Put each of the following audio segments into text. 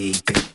Baby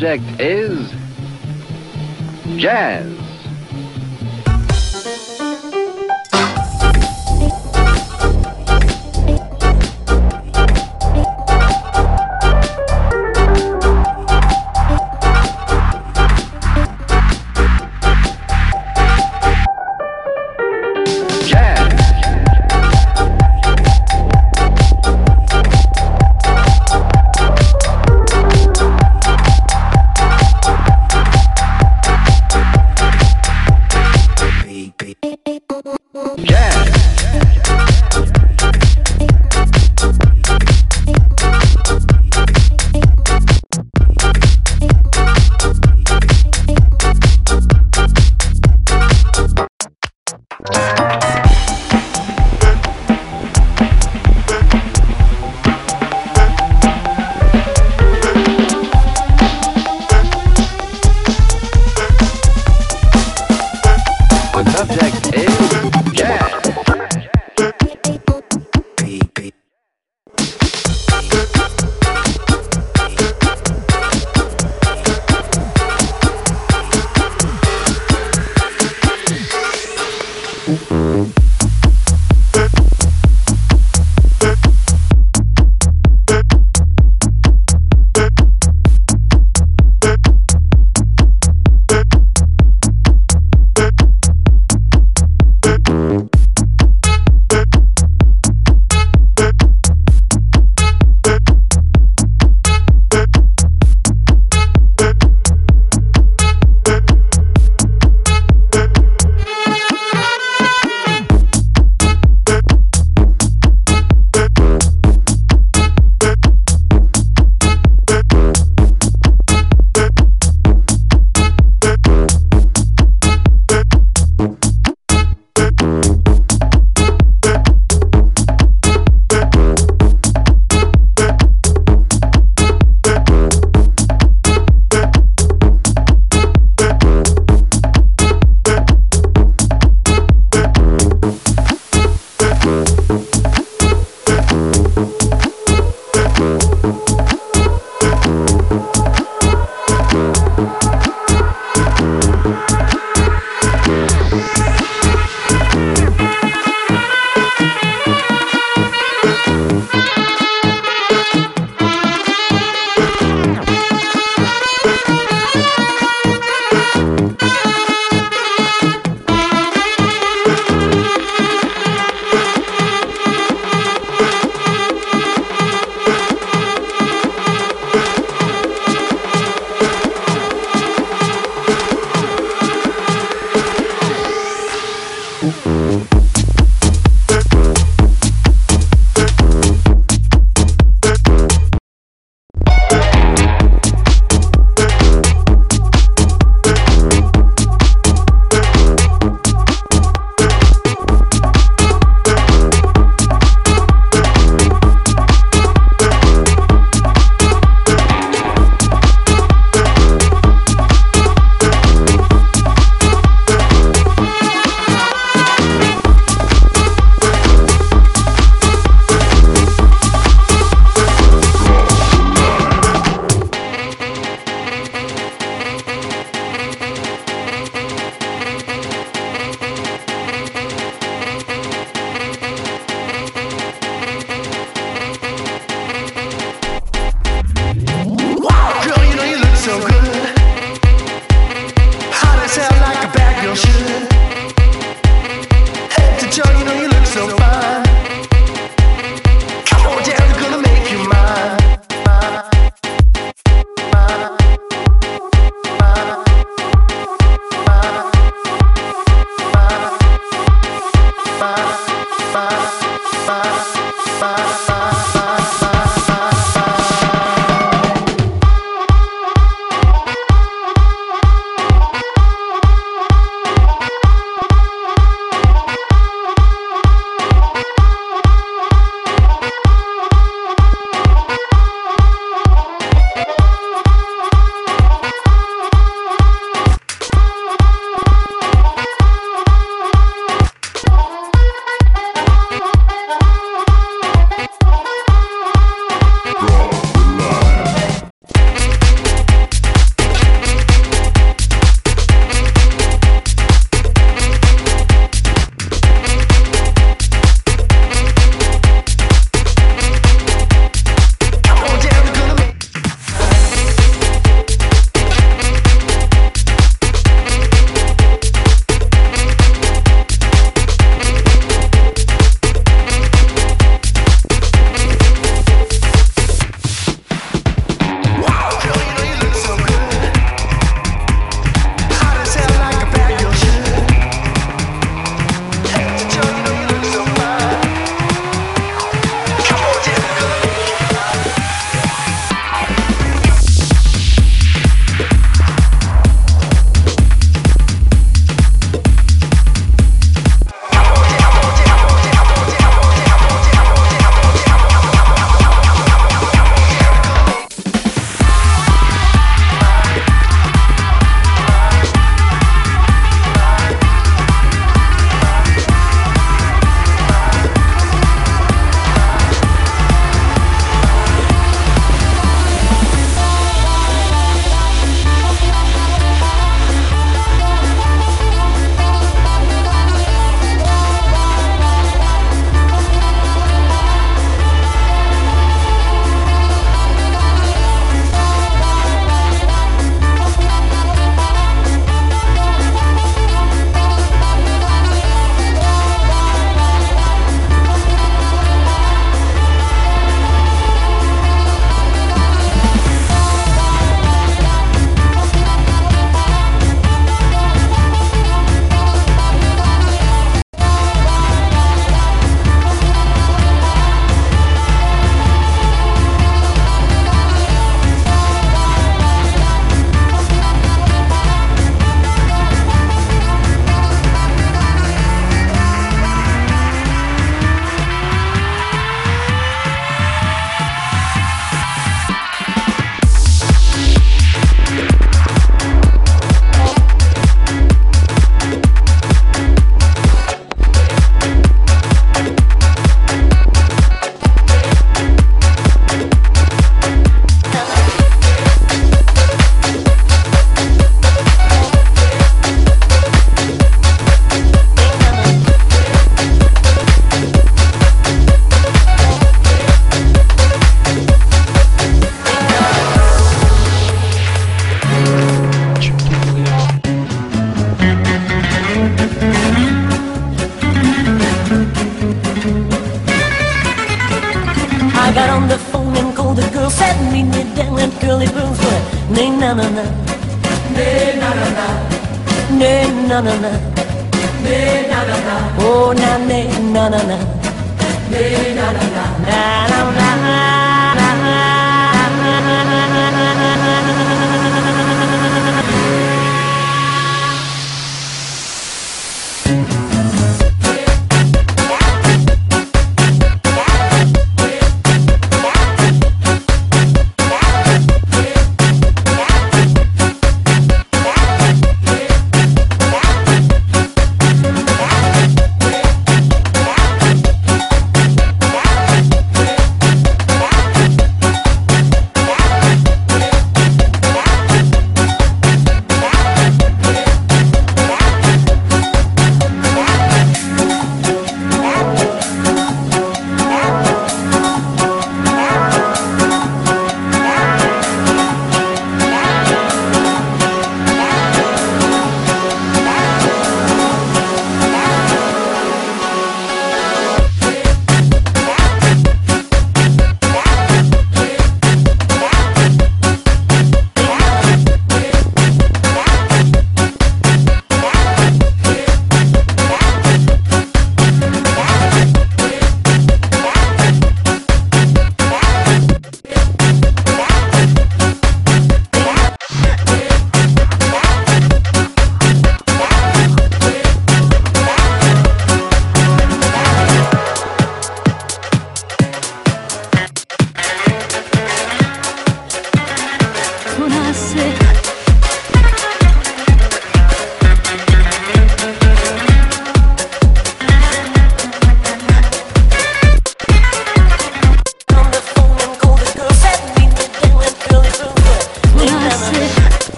subject is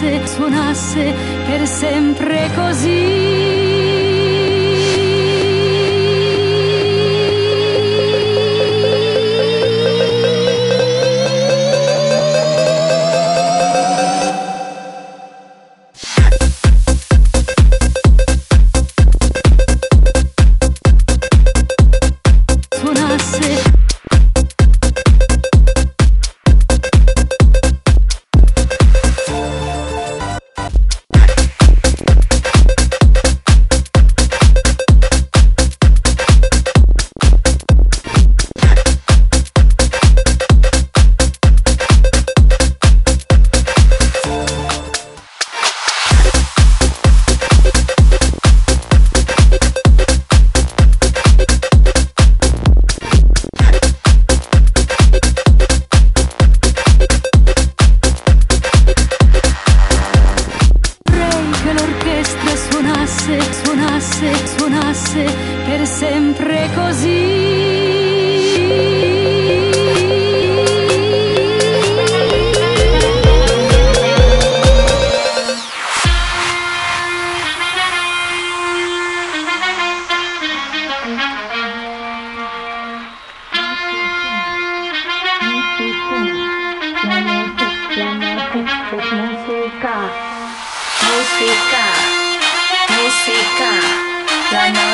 suonasse, suonasse per sempre così.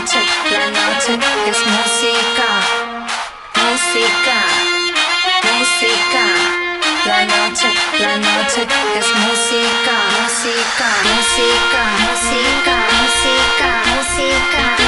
noche, la noche es música, música, música. La noche, la noche es música, música, música, música, música, música. música.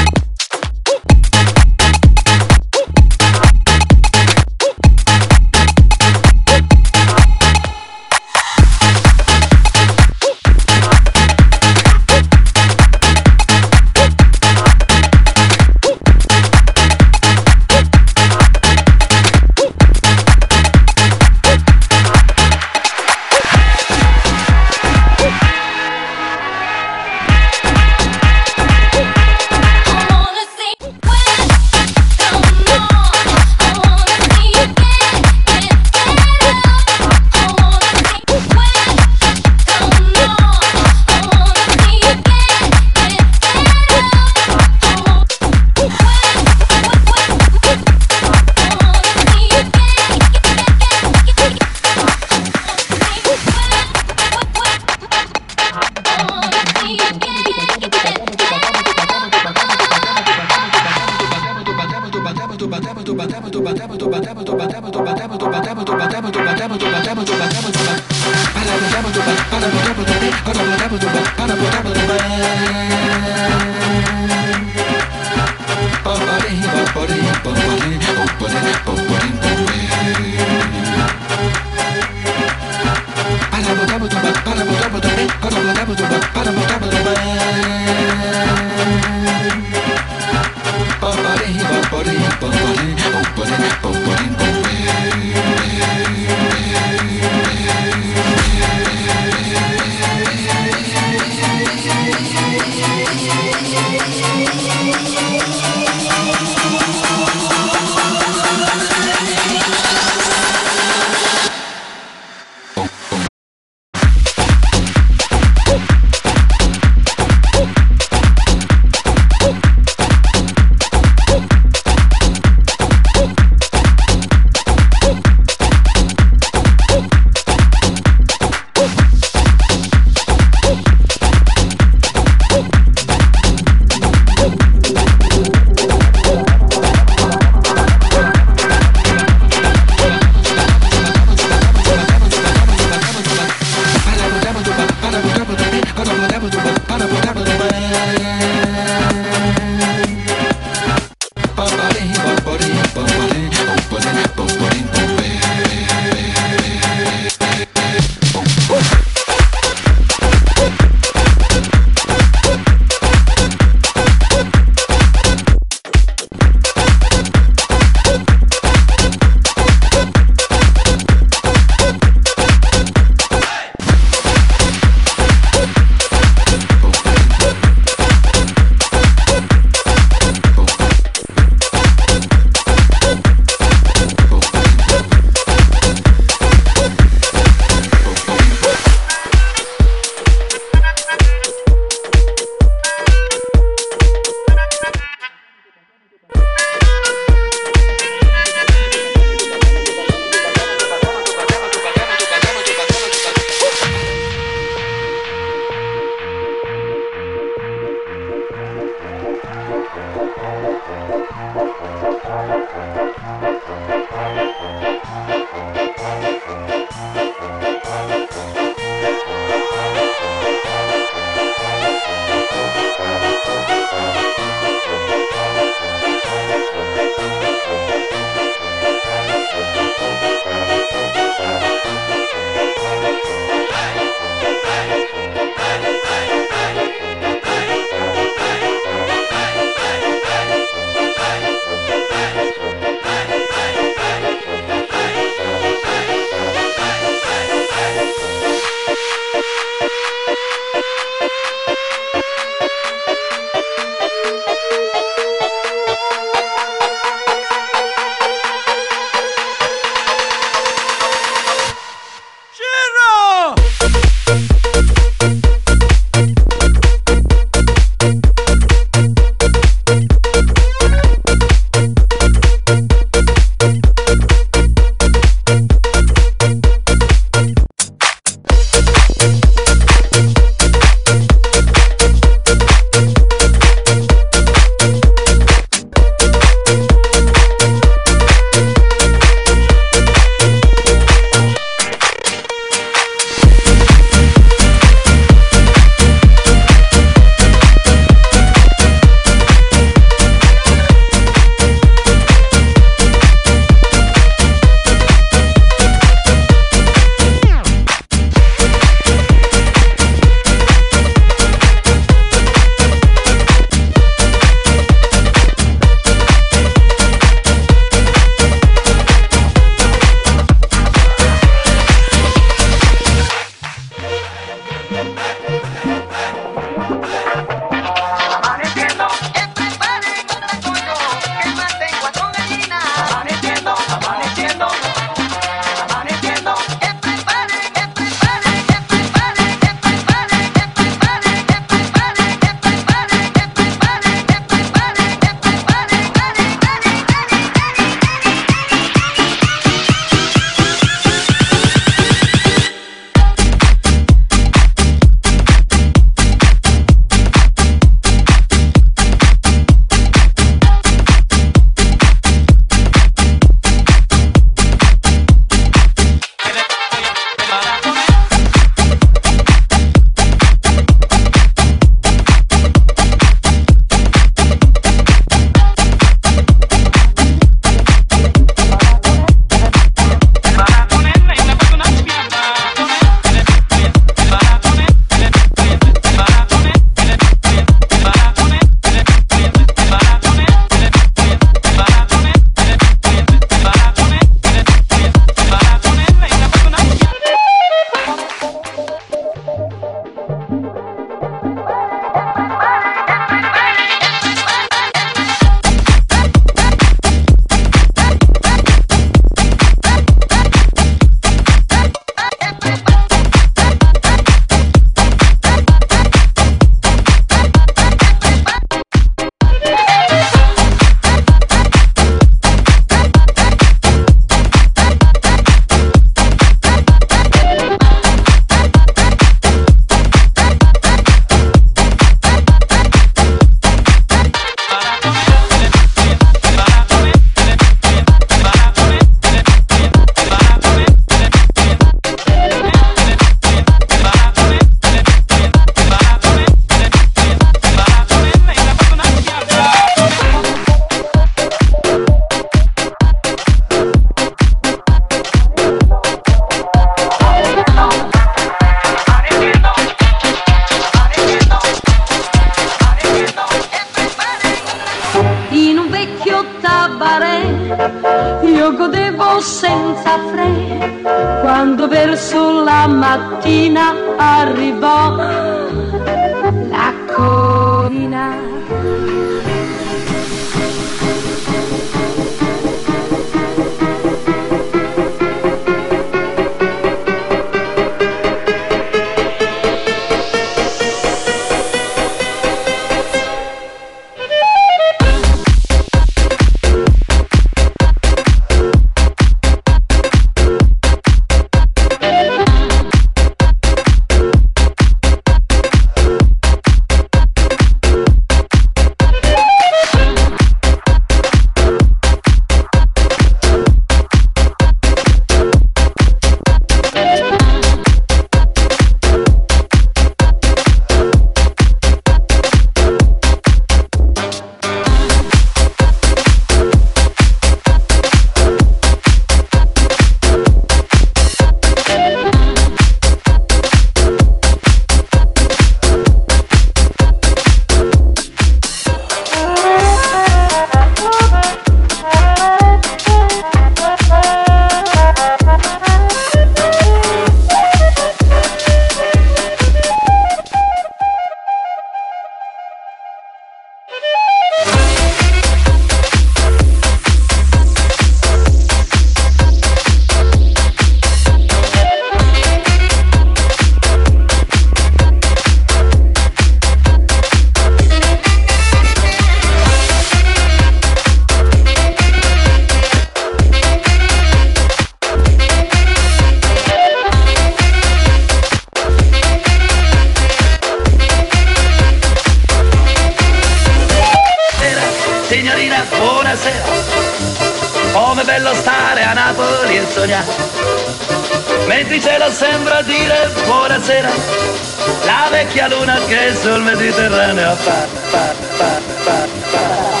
mediterránea. Pa, pa, pa,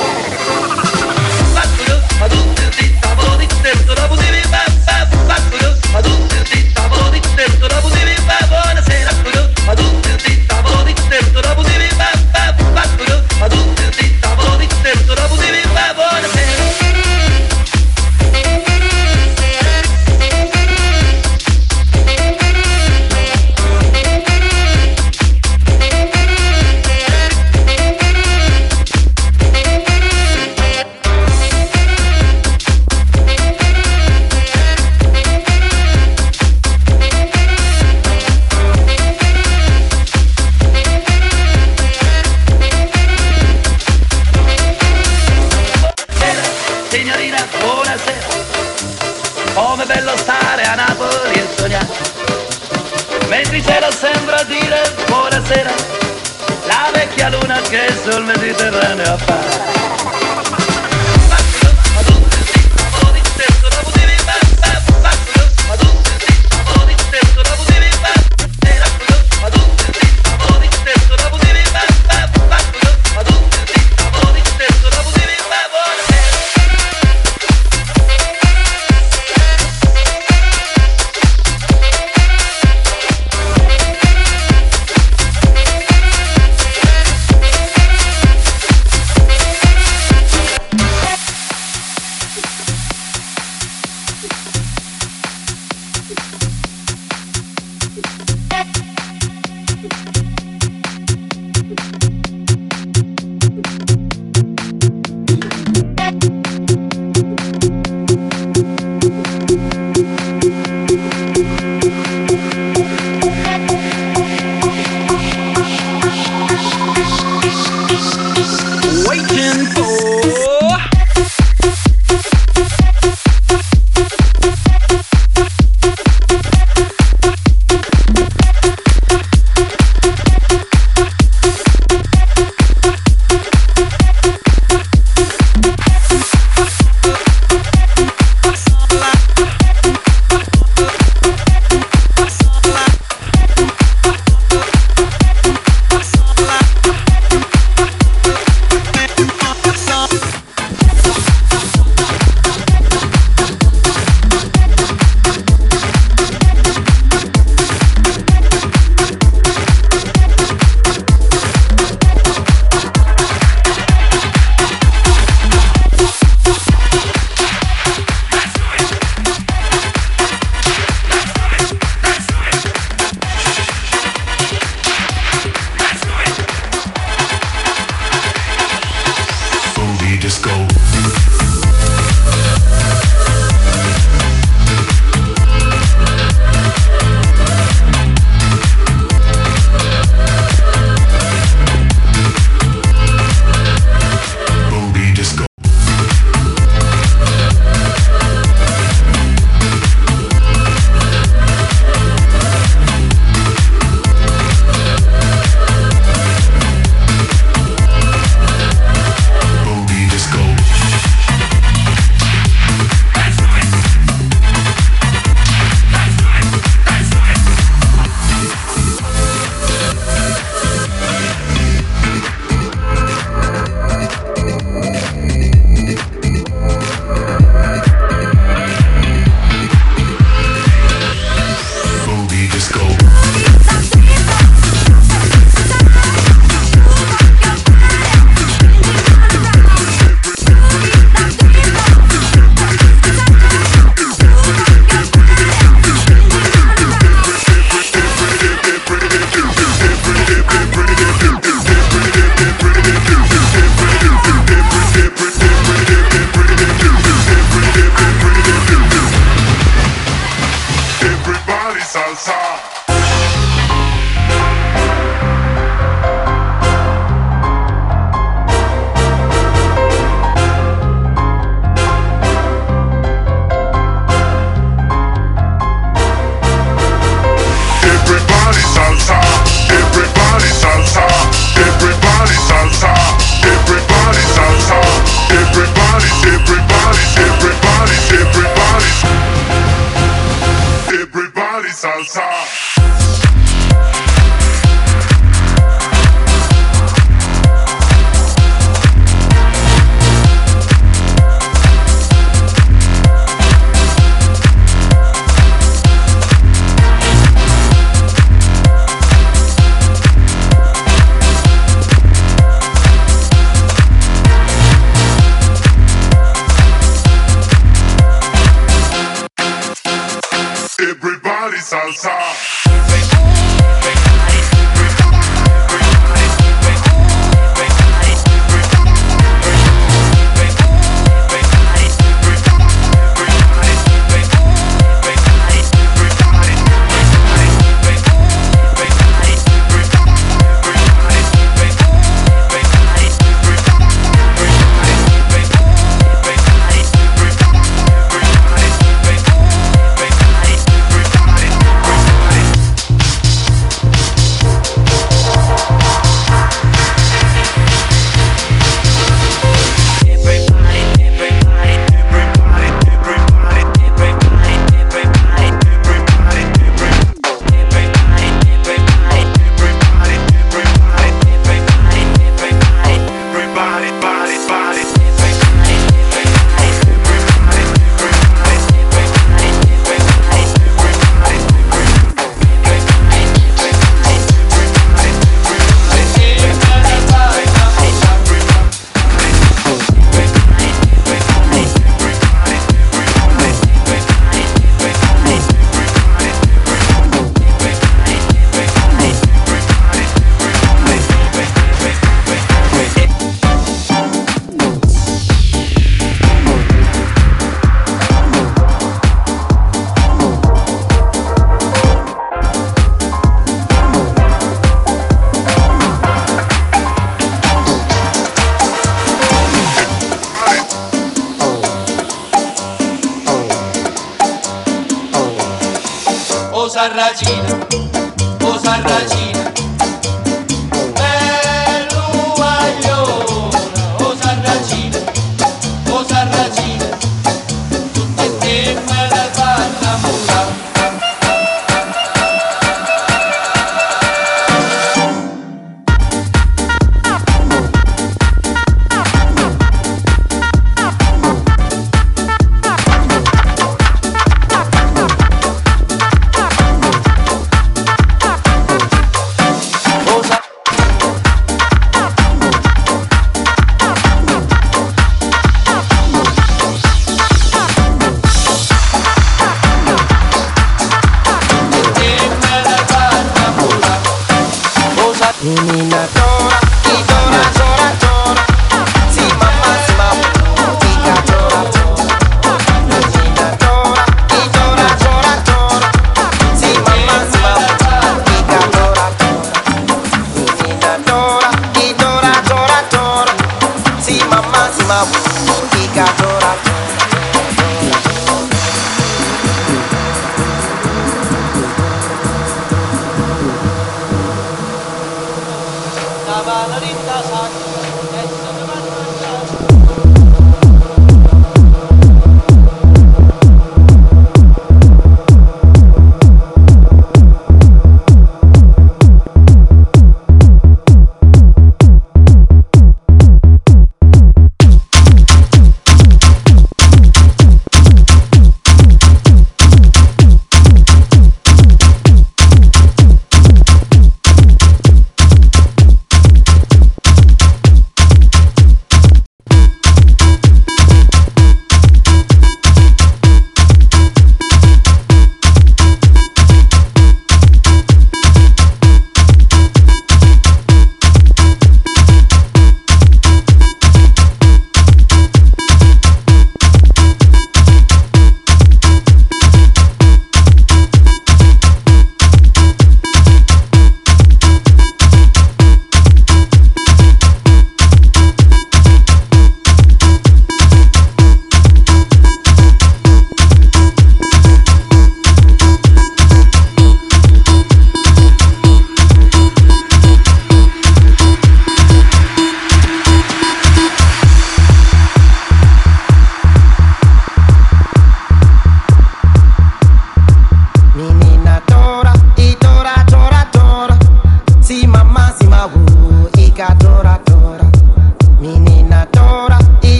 sul Mediterraneo a fare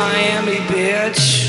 Miami, bitch.